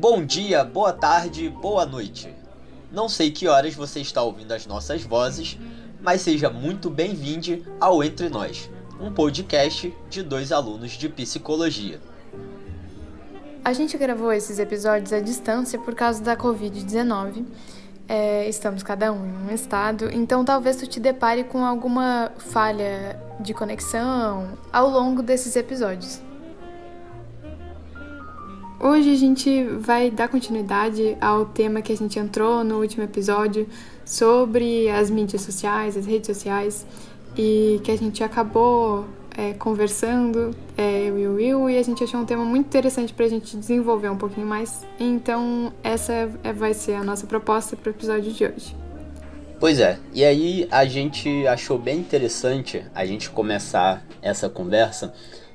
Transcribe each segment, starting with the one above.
Bom dia, boa tarde, boa noite. Não sei que horas você está ouvindo as nossas vozes, mas seja muito bem-vindo ao Entre Nós, um podcast de dois alunos de psicologia. A gente gravou esses episódios à distância por causa da Covid-19. É, estamos cada um em um estado, então talvez tu te depare com alguma falha de conexão ao longo desses episódios. Hoje a gente vai dar continuidade ao tema que a gente entrou no último episódio sobre as mídias sociais, as redes sociais, e que a gente acabou é, conversando, é, eu e o Will, e a gente achou um tema muito interessante para a gente desenvolver um pouquinho mais. Então, essa é, vai ser a nossa proposta para o episódio de hoje. Pois é, e aí a gente achou bem interessante a gente começar essa conversa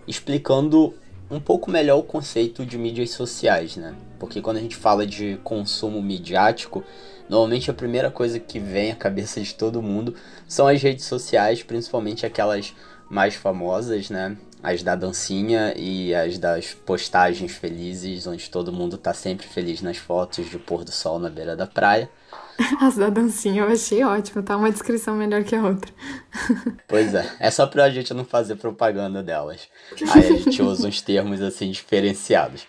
explicando um pouco melhor o conceito de mídias sociais, né? Porque quando a gente fala de consumo midiático, normalmente a primeira coisa que vem à cabeça de todo mundo são as redes sociais, principalmente aquelas mais famosas, né? As da dancinha e as das postagens felizes, onde todo mundo tá sempre feliz nas fotos de pôr do sol na beira da praia. As da dancinha eu achei ótimo, tá uma descrição melhor que a outra. Pois é, é só pra gente não fazer propaganda delas. Aí a gente usa uns termos assim diferenciados.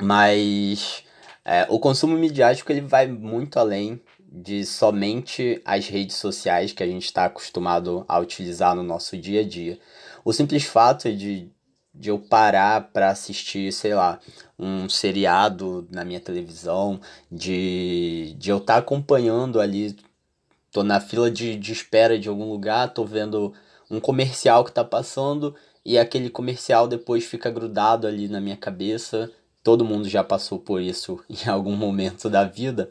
Mas é, o consumo midiático ele vai muito além de somente as redes sociais que a gente está acostumado a utilizar no nosso dia a dia. O simples fato de de eu parar para assistir, sei lá, um seriado na minha televisão, de, de eu estar tá acompanhando ali, tô na fila de, de espera de algum lugar, tô vendo um comercial que tá passando e aquele comercial depois fica grudado ali na minha cabeça. Todo mundo já passou por isso em algum momento da vida.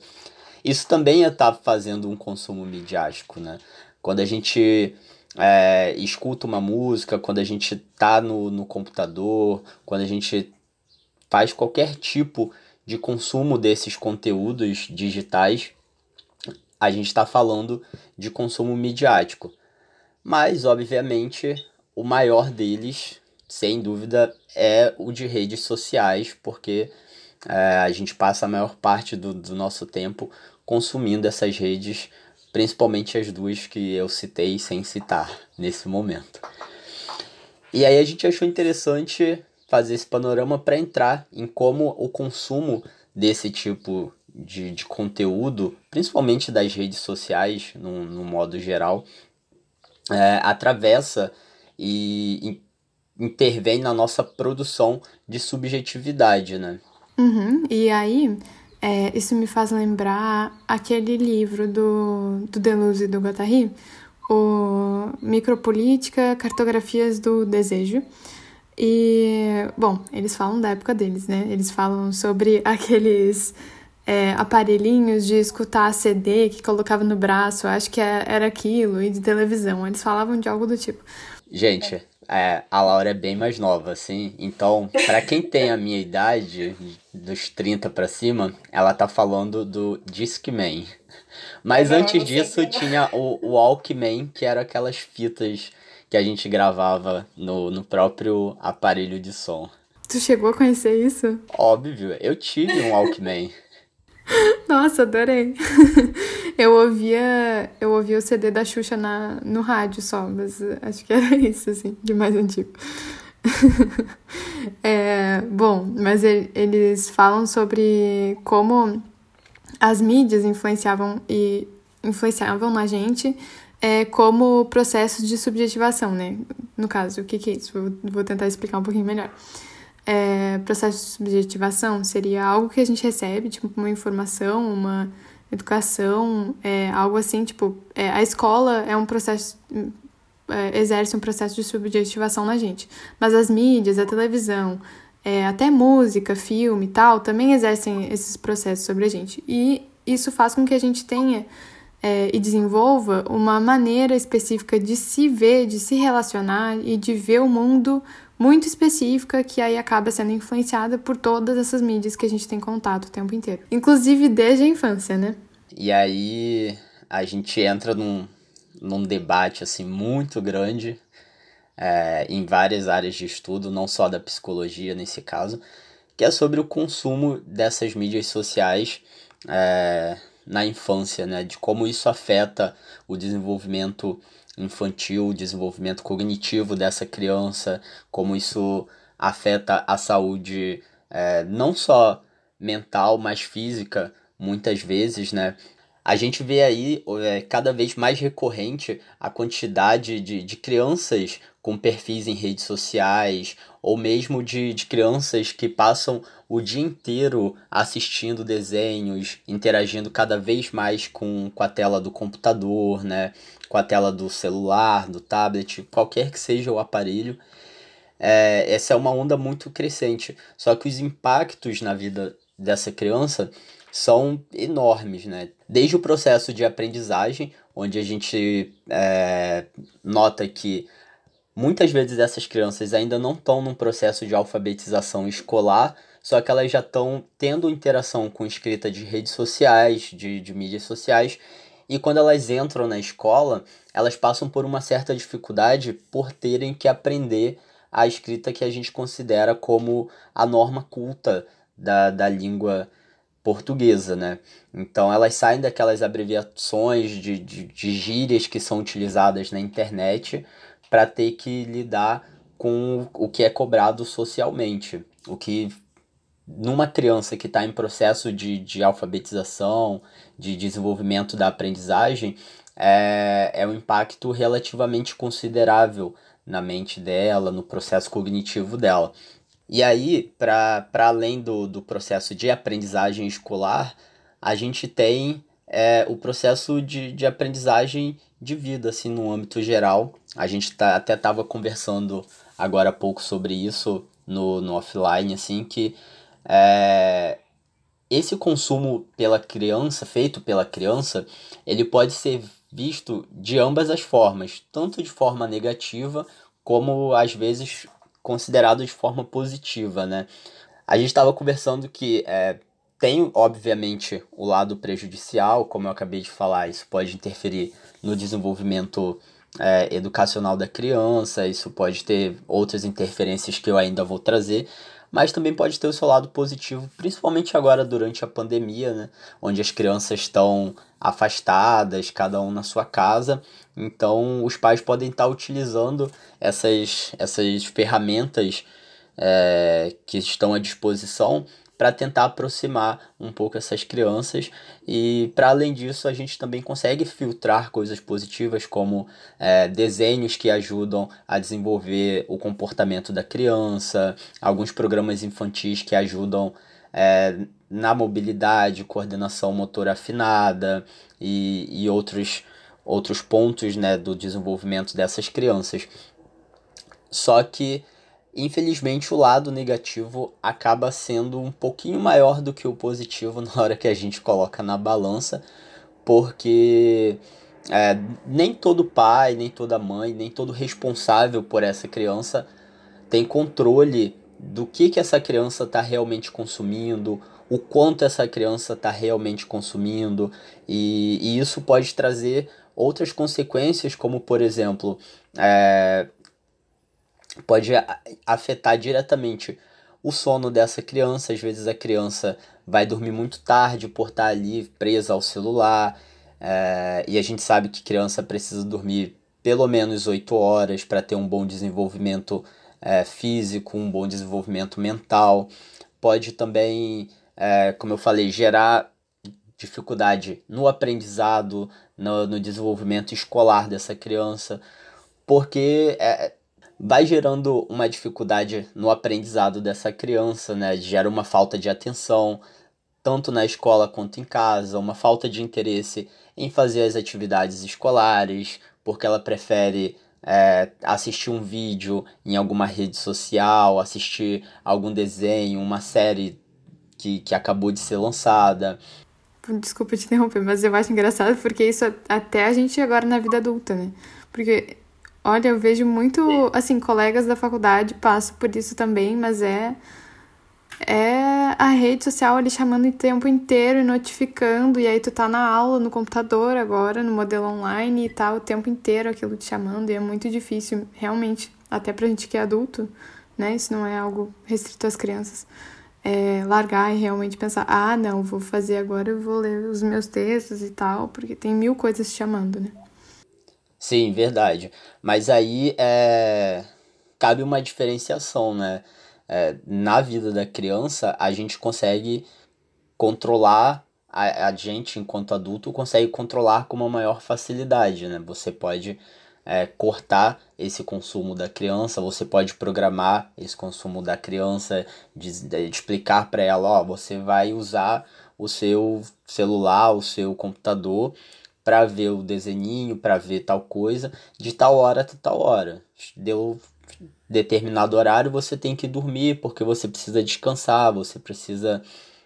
Isso também é estar tá fazendo um consumo midiático, né? Quando a gente é, escuta uma música, quando a gente tá no, no computador, quando a gente faz qualquer tipo de consumo desses conteúdos digitais, a gente está falando de consumo midiático. Mas, obviamente, o maior deles, sem dúvida, é o de redes sociais, porque é, a gente passa a maior parte do, do nosso tempo consumindo essas redes principalmente as duas que eu citei sem citar nesse momento. E aí a gente achou interessante fazer esse panorama para entrar em como o consumo desse tipo de, de conteúdo, principalmente das redes sociais, no, no modo geral, é, atravessa e, intervém na nossa produção de subjetividade, né? Uhum. E aí, é, isso me faz lembrar aquele livro do, do Deleuze e do Guattari, o Micropolítica, Cartografias do Desejo. E, bom, eles falam da época deles, né? Eles falam sobre aqueles é, aparelhinhos de escutar CD que colocava no braço, acho que é, era aquilo, e de televisão. Eles falavam de algo do tipo. Gente, é, a Laura é bem mais nova, assim. Então, para quem tem a minha idade, dos 30 para cima, ela tá falando do Discman. Mas Não, antes disso que... tinha o, o Walkman, que era aquelas fitas que a gente gravava no, no próprio aparelho de som. Tu chegou a conhecer isso? Óbvio, eu tive um Walkman. Nossa, adorei. Eu ouvia, eu ouvia o CD da Xuxa na, no rádio só, mas acho que era isso, assim, de mais antigo. é, bom, mas eles falam sobre como as mídias influenciavam e influenciavam na gente é, como processos de subjetivação, né? No caso, o que, que é isso? Vou, vou tentar explicar um pouquinho melhor é, processo de subjetivação seria algo que a gente recebe, tipo uma informação, uma educação, é, algo assim, tipo, é, a escola é um processo, é, exerce um processo de subjetivação na gente, mas as mídias, a televisão, é, até música, filme e tal, também exercem esses processos sobre a gente, e isso faz com que a gente tenha é, e desenvolva uma maneira específica de se ver, de se relacionar e de ver o mundo muito específica que aí acaba sendo influenciada por todas essas mídias que a gente tem contato o tempo inteiro. Inclusive desde a infância, né? E aí a gente entra num, num debate assim muito grande é, em várias áreas de estudo, não só da psicologia nesse caso, que é sobre o consumo dessas mídias sociais é, na infância, né? De como isso afeta o desenvolvimento infantil, o desenvolvimento cognitivo dessa criança, como isso afeta a saúde é, não só mental, mas física, muitas vezes, né? A gente vê aí é, cada vez mais recorrente a quantidade de, de crianças com perfis em redes sociais, ou mesmo de, de crianças que passam o dia inteiro assistindo desenhos, interagindo cada vez mais com, com a tela do computador, né? com a tela do celular, do tablet, qualquer que seja o aparelho. É, essa é uma onda muito crescente. Só que os impactos na vida dessa criança são enormes, né? Desde o processo de aprendizagem, onde a gente é, nota que muitas vezes essas crianças ainda não estão num processo de alfabetização escolar, só que elas já estão tendo interação com escrita de redes sociais, de, de mídias sociais, e quando elas entram na escola, elas passam por uma certa dificuldade por terem que aprender a escrita que a gente considera como a norma culta da, da língua portuguesa, né? Então elas saem daquelas abreviações de, de, de gírias que são utilizadas na internet para ter que lidar com o que é cobrado socialmente. O que numa criança que está em processo de, de alfabetização, de desenvolvimento da aprendizagem, é, é um impacto relativamente considerável na mente dela, no processo cognitivo dela. E aí, para além do, do processo de aprendizagem escolar, a gente tem é, o processo de, de aprendizagem de vida, assim, no âmbito geral. A gente tá, até estava conversando agora há pouco sobre isso no, no offline, assim, que é, esse consumo pela criança, feito pela criança, ele pode ser visto de ambas as formas, tanto de forma negativa como às vezes considerado de forma positiva, né? A gente estava conversando que é, tem, obviamente, o lado prejudicial, como eu acabei de falar, isso pode interferir no desenvolvimento é, educacional da criança, isso pode ter outras interferências que eu ainda vou trazer, mas também pode ter o seu lado positivo, principalmente agora durante a pandemia, né, onde as crianças estão afastadas, cada um na sua casa, então os pais podem estar utilizando essas, essas ferramentas é, que estão à disposição para tentar aproximar um pouco essas crianças e para além disso a gente também consegue filtrar coisas positivas como é, desenhos que ajudam a desenvolver o comportamento da criança, alguns programas infantis que ajudam é, na mobilidade, coordenação motora afinada e, e outros, outros pontos né, do desenvolvimento dessas crianças. Só que Infelizmente, o lado negativo acaba sendo um pouquinho maior do que o positivo na hora que a gente coloca na balança, porque é, nem todo pai, nem toda mãe, nem todo responsável por essa criança tem controle do que, que essa criança está realmente consumindo, o quanto essa criança está realmente consumindo, e, e, isso pode trazer outras consequências, como por exemplo, é, pode afetar diretamente o sono dessa criança. Às vezes a criança vai dormir muito tarde por estar ali presa ao celular. É, e a gente sabe que criança precisa dormir pelo menos 8 horas para ter um bom desenvolvimento é, físico, um bom desenvolvimento mental. Pode também, é, como eu falei, gerar dificuldade no aprendizado, no, no desenvolvimento escolar dessa criança, porque é, vai gerando uma dificuldade no aprendizado dessa criança, né? Gera uma falta de atenção, tanto na escola quanto em casa, uma falta de interesse em fazer as atividades escolares, porque ela prefere é, assistir um vídeo em alguma rede social, assistir algum desenho, uma série que, que acabou de ser lançada. Desculpa te interromper, mas eu acho engraçado porque isso até a gente agora na vida adulta, né? Porque Olha, eu vejo muito, assim, colegas da faculdade passam por isso também, mas é é a rede social ali chamando o tempo inteiro e notificando, e aí tu tá na aula no computador agora, no modelo online e tá o tempo inteiro aquilo te chamando, e é muito difícil, realmente, até pra gente que é adulto, né? Isso não é algo restrito às crianças. é, largar e realmente pensar, ah, não, vou fazer agora, eu vou ler os meus textos e tal, porque tem mil coisas chamando, né? Sim, verdade. Mas aí é... cabe uma diferenciação, né? É, na vida da criança, a gente consegue controlar, a, a gente, enquanto adulto, consegue controlar com uma maior facilidade, né? Você pode é, cortar esse consumo da criança, você pode programar esse consumo da criança, de, de explicar para ela, ó, você vai usar o seu celular, o seu computador para ver o desenhinho, para ver tal coisa, de tal hora até tal hora. Deu determinado horário, você tem que dormir porque você precisa descansar, você precisa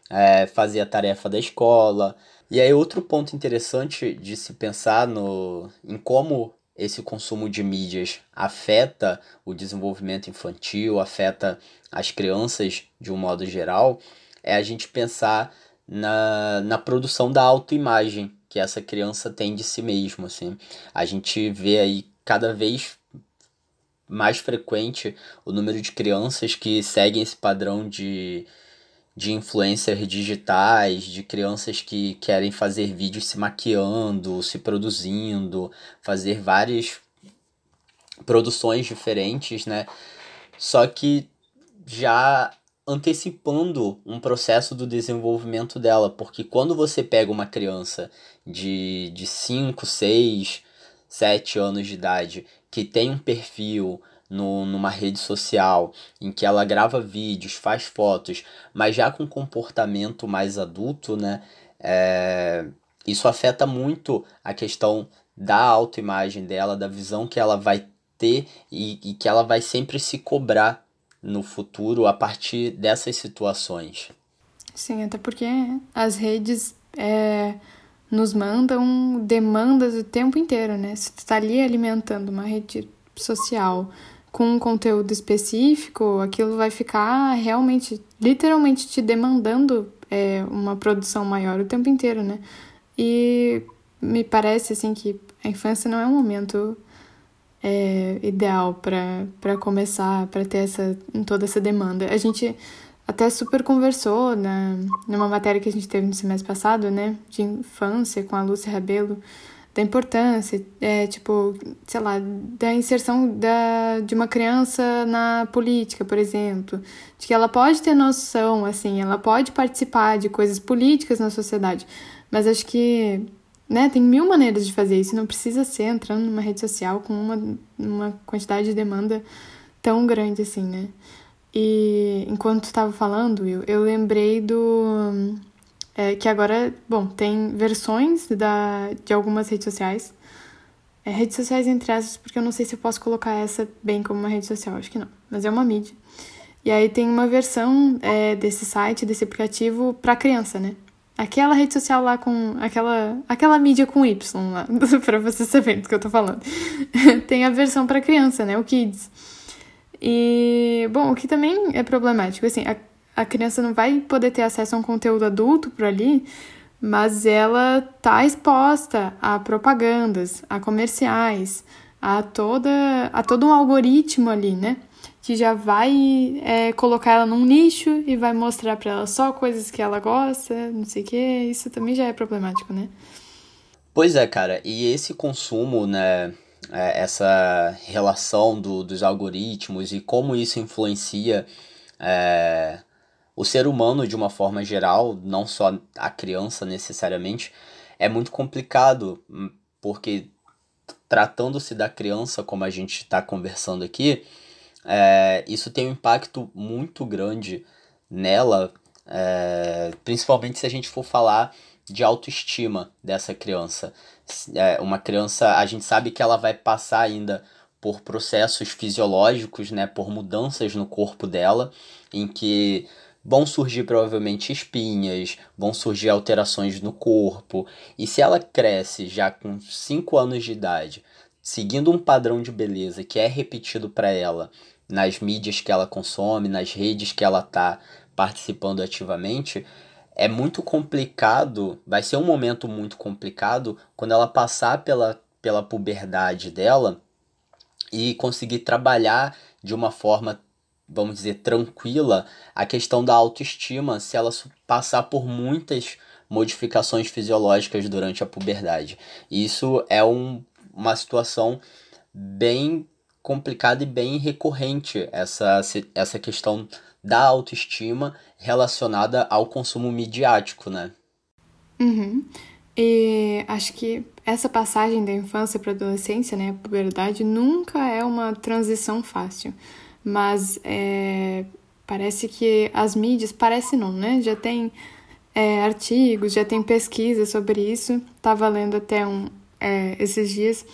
é, fazer a tarefa da escola. E aí outro ponto interessante de se pensar no, em como esse consumo de mídias afeta o desenvolvimento infantil, afeta as crianças de um modo geral, é a gente pensar na, na produção da autoimagem que essa criança tem de si mesmo, assim. A gente vê aí cada vez mais frequente o número de crianças que seguem esse padrão de de influencers digitais, de crianças que querem fazer vídeos se maquiando, se produzindo, fazer várias produções diferentes, né? Só que já antecipando um processo do desenvolvimento dela, porque quando você pega uma criança de 5, 6, 7 anos de idade que tem um perfil no, numa rede social em que ela grava vídeos, faz fotos, mas já com comportamento mais adulto, né? É, isso afeta muito a questão da autoimagem dela, da visão que ela vai ter e, e que ela vai sempre se cobrar no futuro a partir dessas situações. Sim, até porque as redes é, nos mandam demandas o tempo inteiro, né? Se tu tá ali alimentando uma rede social com um conteúdo específico, aquilo vai ficar realmente, literalmente te demandando é, uma produção maior o tempo inteiro, né? E me parece assim que a infância não é um momento é, ideal para começar, para ter essa, toda essa demanda. A gente até super conversou na, numa matéria que a gente teve no semestre passado, né, de infância com a Lúcia Rabelo, da importância, é, tipo, sei lá, da inserção da, de uma criança na política, por exemplo, de que ela pode ter noção, assim, ela pode participar de coisas políticas na sociedade, mas acho que, né, tem mil maneiras de fazer isso, não precisa ser entrando numa rede social com uma, uma quantidade de demanda tão grande assim, né. E enquanto estava falando, eu, eu lembrei do é, que agora, bom, tem versões da, de algumas redes sociais. É, redes sociais entre essas, porque eu não sei se eu posso colocar essa bem como uma rede social, acho que não, mas é uma mídia. E aí tem uma versão é, desse site, desse aplicativo para criança, né? Aquela rede social lá com aquela aquela mídia com Y lá, para vocês saberem do que eu tô falando. tem a versão para criança, né, o Kids. E bom, o que também é problemático, assim, a a criança não vai poder ter acesso a um conteúdo adulto por ali, mas ela tá exposta a propagandas, a comerciais, a toda a todo um algoritmo ali, né? Que já vai é, colocar ela num nicho e vai mostrar para ela só coisas que ela gosta, não sei o que. Isso também já é problemático, né? Pois é, cara. E esse consumo, né? É, essa relação do, dos algoritmos e como isso influencia é, o ser humano, de uma forma geral, não só a criança necessariamente, é muito complicado, hum, porque tratando-se da criança, como a gente está conversando aqui, é, isso tem um impacto muito grande nela, é, principalmente se a gente for falar de autoestima dessa criança. É, uma criança, a gente sabe que ela vai passar ainda por processos fisiológicos, né, por mudanças no corpo dela, em que vão surgir provavelmente espinhas, vão surgir alterações no corpo. E se ela cresce já com 5 anos de idade, seguindo um padrão de beleza que é repetido para ela nas mídias que ela consome, nas redes que ela está participando ativamente, é muito complicado, vai ser um momento muito complicado quando ela passar pela, pela puberdade dela e conseguir trabalhar de uma forma vamos dizer, tranquila a questão da autoestima se ela passar por muitas modificações fisiológicas durante a puberdade. Isso é um, uma situação bem complicada e bem recorrente, essa, essa questão da autoestima relacionada ao consumo midiático, né? Uhum. E acho que essa passagem da infância para a adolescência, né, a puberdade, nunca é uma transição fácil. Mas é, parece que as mídias, parece não, né? Já tem é, artigos, já tem pesquisa sobre isso. Estava lendo até um, é, esses dias,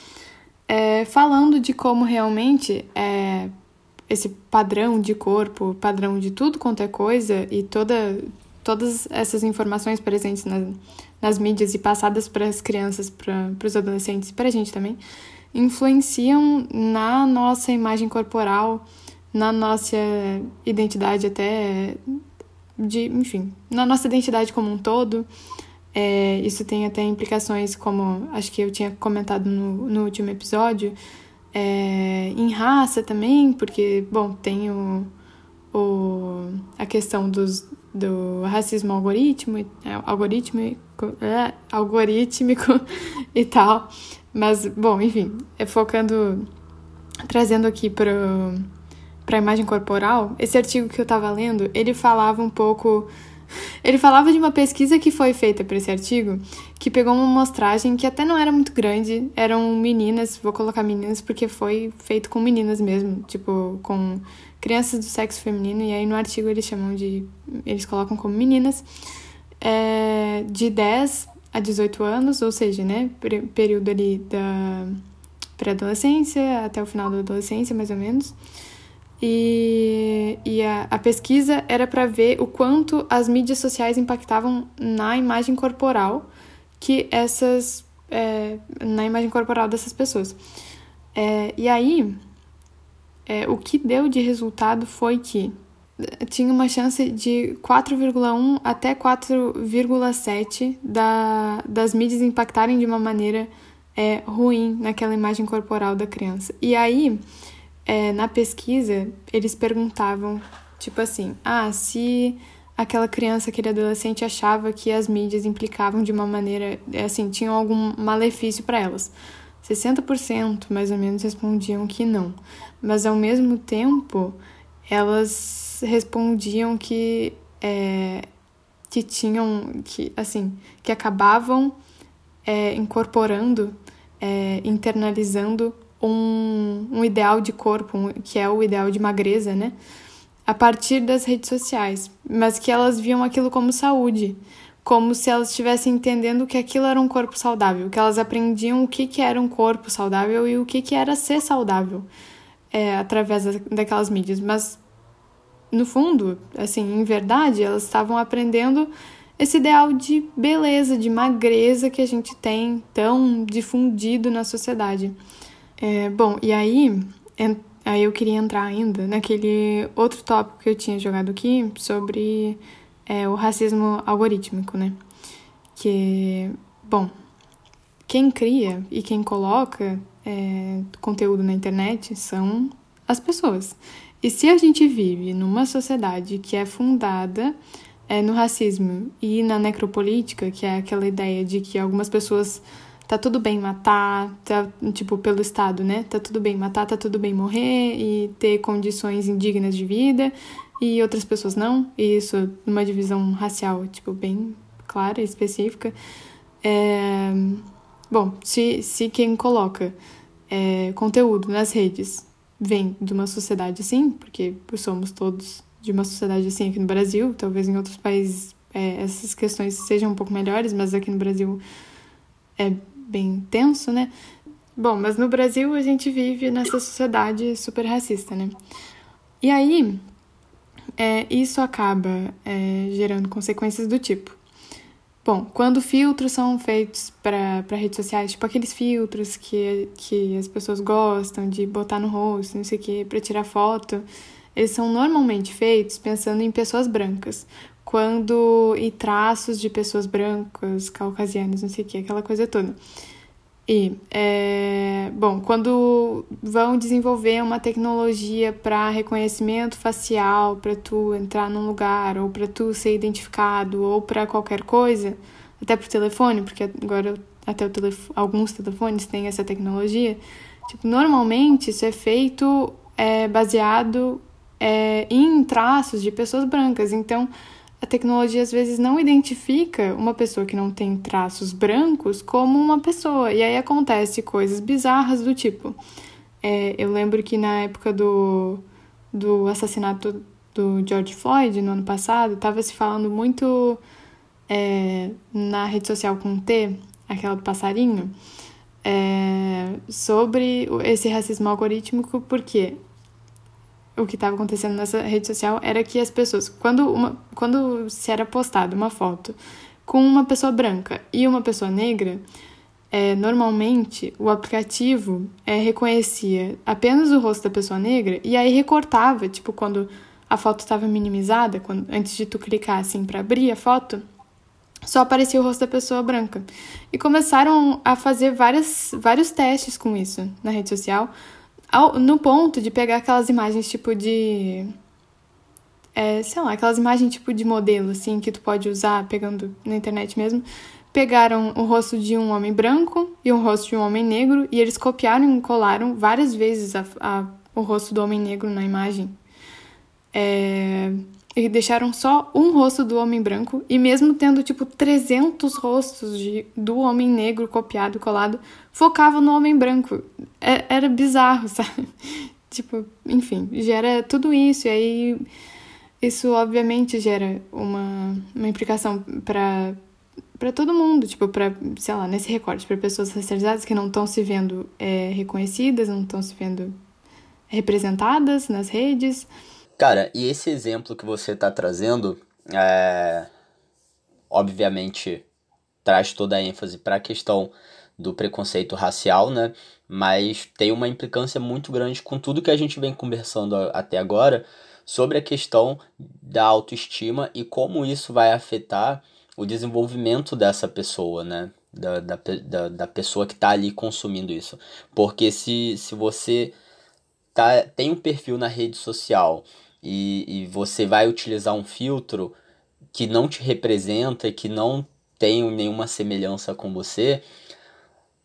é, falando de como realmente é, esse padrão de corpo, padrão de tudo quanto é coisa e toda, todas essas informações presentes na, nas mídias e passadas para as crianças, para os adolescentes e para a gente também, influenciam na nossa imagem corporal, na nossa identidade até de, enfim, na nossa identidade como um todo. É, isso tem até implicações, como acho que eu tinha comentado no, no último episódio, é, em raça também, porque, bom, tem o, o, a questão dos, do racismo algoritmo, é, algorítmico, é, e tal. Mas, bom, enfim, é focando, trazendo aqui para a imagem corporal, esse artigo que eu estava lendo, ele falava um pouco ele falava de uma pesquisa que foi feita para esse artigo, que pegou uma amostragem que até não era muito grande, eram meninas, vou colocar meninas porque foi feito com meninas mesmo, tipo, com crianças do sexo feminino, e aí no artigo eles chamam de. eles colocam como meninas, é, de 10 a 18 anos, ou seja, né, período ali da pré-adolescência até o final da adolescência, mais ou menos. E, e a, a pesquisa era para ver o quanto as mídias sociais impactavam na imagem corporal que essas. É, na imagem corporal dessas pessoas. É, e aí, é, o que deu de resultado foi que tinha uma chance de 4,1 até 4,7 da, das mídias impactarem de uma maneira é, ruim naquela imagem corporal da criança. E aí, é, na pesquisa, eles perguntavam, tipo assim, ah, se aquela criança, aquele adolescente achava que as mídias implicavam de uma maneira, é, assim, tinham algum malefício para elas. 60% mais ou menos respondiam que não. Mas ao mesmo tempo, elas respondiam que é, que tinham que assim que acabavam é, incorporando é, internalizando um, um ideal de corpo, um, que é o ideal de magreza, né? A partir das redes sociais, mas que elas viam aquilo como saúde, como se elas estivessem entendendo que aquilo era um corpo saudável, que elas aprendiam o que, que era um corpo saudável e o que, que era ser saudável é, através daquelas mídias. Mas, no fundo, assim, em verdade, elas estavam aprendendo esse ideal de beleza, de magreza que a gente tem tão difundido na sociedade. É, bom, e aí, aí eu queria entrar ainda naquele outro tópico que eu tinha jogado aqui sobre é, o racismo algorítmico, né? Que, bom, quem cria e quem coloca é, conteúdo na internet são as pessoas. E se a gente vive numa sociedade que é fundada é, no racismo e na necropolítica, que é aquela ideia de que algumas pessoas tá tudo bem matar, tá, tipo, pelo Estado, né? Tá tudo bem matar, tá tudo bem morrer e ter condições indignas de vida e outras pessoas não. E isso numa divisão racial, tipo, bem clara e específica. É... Bom, se, se quem coloca é, conteúdo nas redes vem de uma sociedade assim, porque somos todos de uma sociedade assim aqui no Brasil, talvez em outros países é, essas questões sejam um pouco melhores, mas aqui no Brasil é bem tenso, né? Bom, mas no Brasil a gente vive nessa sociedade super racista, né? E aí, é, isso acaba é, gerando consequências do tipo. Bom, quando filtros são feitos para redes sociais, tipo aqueles filtros que, que as pessoas gostam de botar no rosto, não sei o que, para tirar foto, eles são normalmente feitos pensando em pessoas brancas. Quando. e traços de pessoas brancas, caucasianas, não sei o que, aquela coisa toda. E, é, bom, quando vão desenvolver uma tecnologia para reconhecimento facial, para tu entrar num lugar, ou para tu ser identificado, ou para qualquer coisa, até pro telefone, porque agora até telefone, alguns telefones têm essa tecnologia, tipo, normalmente isso é feito é, baseado é, em traços de pessoas brancas. Então, a tecnologia às vezes não identifica uma pessoa que não tem traços brancos como uma pessoa. E aí acontece coisas bizarras do tipo. É, eu lembro que na época do, do assassinato do George Floyd, no ano passado, estava se falando muito é, na rede social com T, aquela do passarinho, é, sobre esse racismo algorítmico, porque o que estava acontecendo nessa rede social era que as pessoas, quando, uma, quando se era postada uma foto com uma pessoa branca e uma pessoa negra, é, normalmente o aplicativo é, reconhecia apenas o rosto da pessoa negra e aí recortava, tipo, quando a foto estava minimizada, quando, antes de tu clicar assim para abrir a foto, só aparecia o rosto da pessoa branca. E começaram a fazer várias, vários testes com isso na rede social ao, no ponto de pegar aquelas imagens tipo de. É, sei lá, aquelas imagens tipo de modelo, assim, que tu pode usar pegando na internet mesmo. Pegaram o rosto de um homem branco e o rosto de um homem negro e eles copiaram e colaram várias vezes a, a, o rosto do homem negro na imagem. É, e deixaram só um rosto do homem branco, e mesmo tendo tipo 300 rostos de, do homem negro copiado e colado, focava no homem branco. É, era bizarro, sabe? tipo, enfim, gera tudo isso, e aí isso obviamente gera uma, uma implicação para para todo mundo, tipo, para, sei lá, nesse recorte, para pessoas racializadas que não estão se vendo é, reconhecidas, não estão se vendo representadas nas redes. Cara, e esse exemplo que você está trazendo, é, obviamente, traz toda a ênfase para a questão do preconceito racial, né? Mas tem uma implicância muito grande com tudo que a gente vem conversando até agora sobre a questão da autoestima e como isso vai afetar o desenvolvimento dessa pessoa, né? Da, da, da, da pessoa que está ali consumindo isso. Porque se, se você tá, tem um perfil na rede social e, e você vai utilizar um filtro que não te representa, que não tem nenhuma semelhança com você,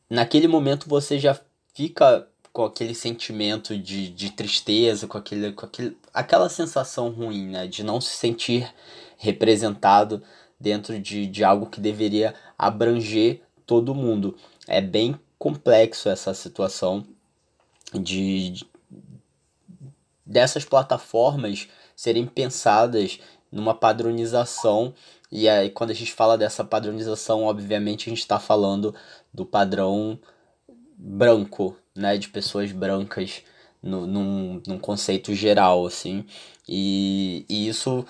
naquele momento você já fica com aquele sentimento de, de tristeza, com, aquele, com aquele, aquela sensação ruim, né? De não se sentir representado dentro de, de algo que deveria abranger todo mundo. É bem complexo essa situação de, dessas plataformas serem pensadas numa padronização. E aí, quando a gente fala dessa padronização, obviamente a gente está falando do padrão branco, né? De pessoas brancas no, num, num conceito geral, assim. E, e isso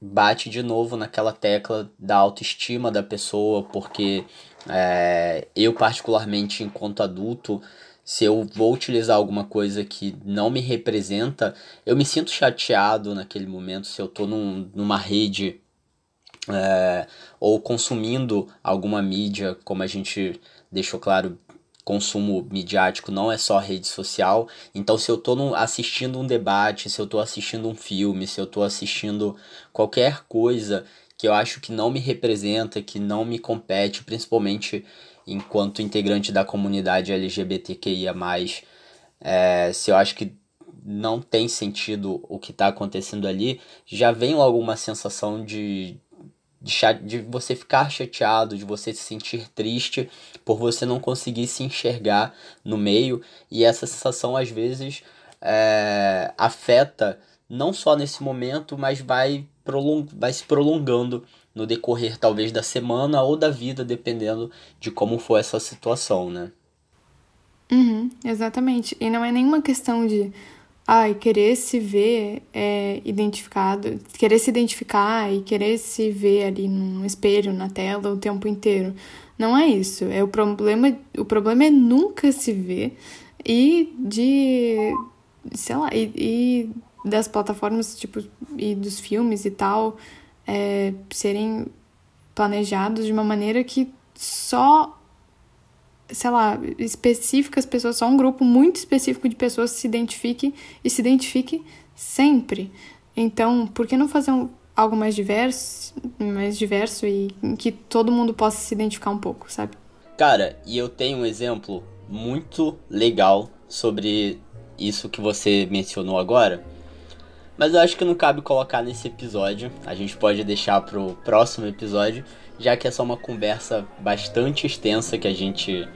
bate de novo naquela tecla da autoestima da pessoa, porque é, eu, particularmente, enquanto adulto, se eu vou utilizar alguma coisa que não me representa, eu me sinto chateado naquele momento se eu estou num, numa rede é, ou consumindo alguma mídia, como a gente deixou claro, consumo midiático não é só rede social. Então, se eu estou assistindo um debate, se eu estou assistindo um filme, se eu estou assistindo qualquer coisa que eu acho que não me representa, que não me compete, principalmente enquanto integrante da comunidade LGBTQIA+, é, se eu acho que não tem sentido o que está acontecendo ali, já vem logo uma sensação de, de, de você ficar chateado, de você se sentir triste por você não conseguir se enxergar no meio, e essa sensação às vezes é, afeta não só nesse momento, mas vai, prolong, vai se prolongando no decorrer talvez da semana ou da vida, dependendo de como for essa situação, né? Uhum, exatamente. E não é nenhuma questão de ai, querer se ver é, identificado, querer se identificar e querer se ver ali num espelho, na tela o tempo inteiro. Não é isso. É o problema, o problema é nunca se ver e de sei lá, e, e das plataformas tipo e dos filmes e tal é, serem planejados de uma maneira que só sei lá, específicas pessoas, só um grupo muito específico de pessoas se identifique e se identifique sempre. Então, por que não fazer um, algo mais diverso, mais diverso e que todo mundo possa se identificar um pouco, sabe? Cara, e eu tenho um exemplo muito legal sobre isso que você mencionou agora. Mas eu acho que não cabe colocar nesse episódio. A gente pode deixar pro próximo episódio, já que é só uma conversa bastante extensa que a gente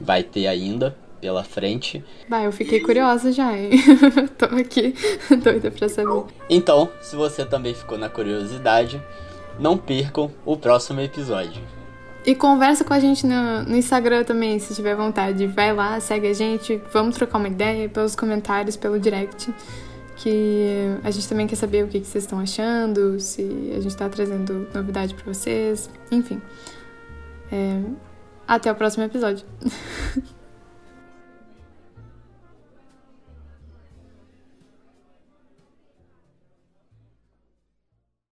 vai ter ainda pela frente. Bah, eu fiquei curiosa já, hein? Tô aqui doida pra saber. Então, se você também ficou na curiosidade, não percam o próximo episódio. E conversa com a gente no, no, Instagram também, se tiver vontade. Vai lá, segue a gente, vamos trocar uma ideia pelos comentários, pelo direct. Que a gente também quer saber o que, que vocês estão achando, se a gente tá trazendo novidade para vocês, enfim. É, até o próximo episódio.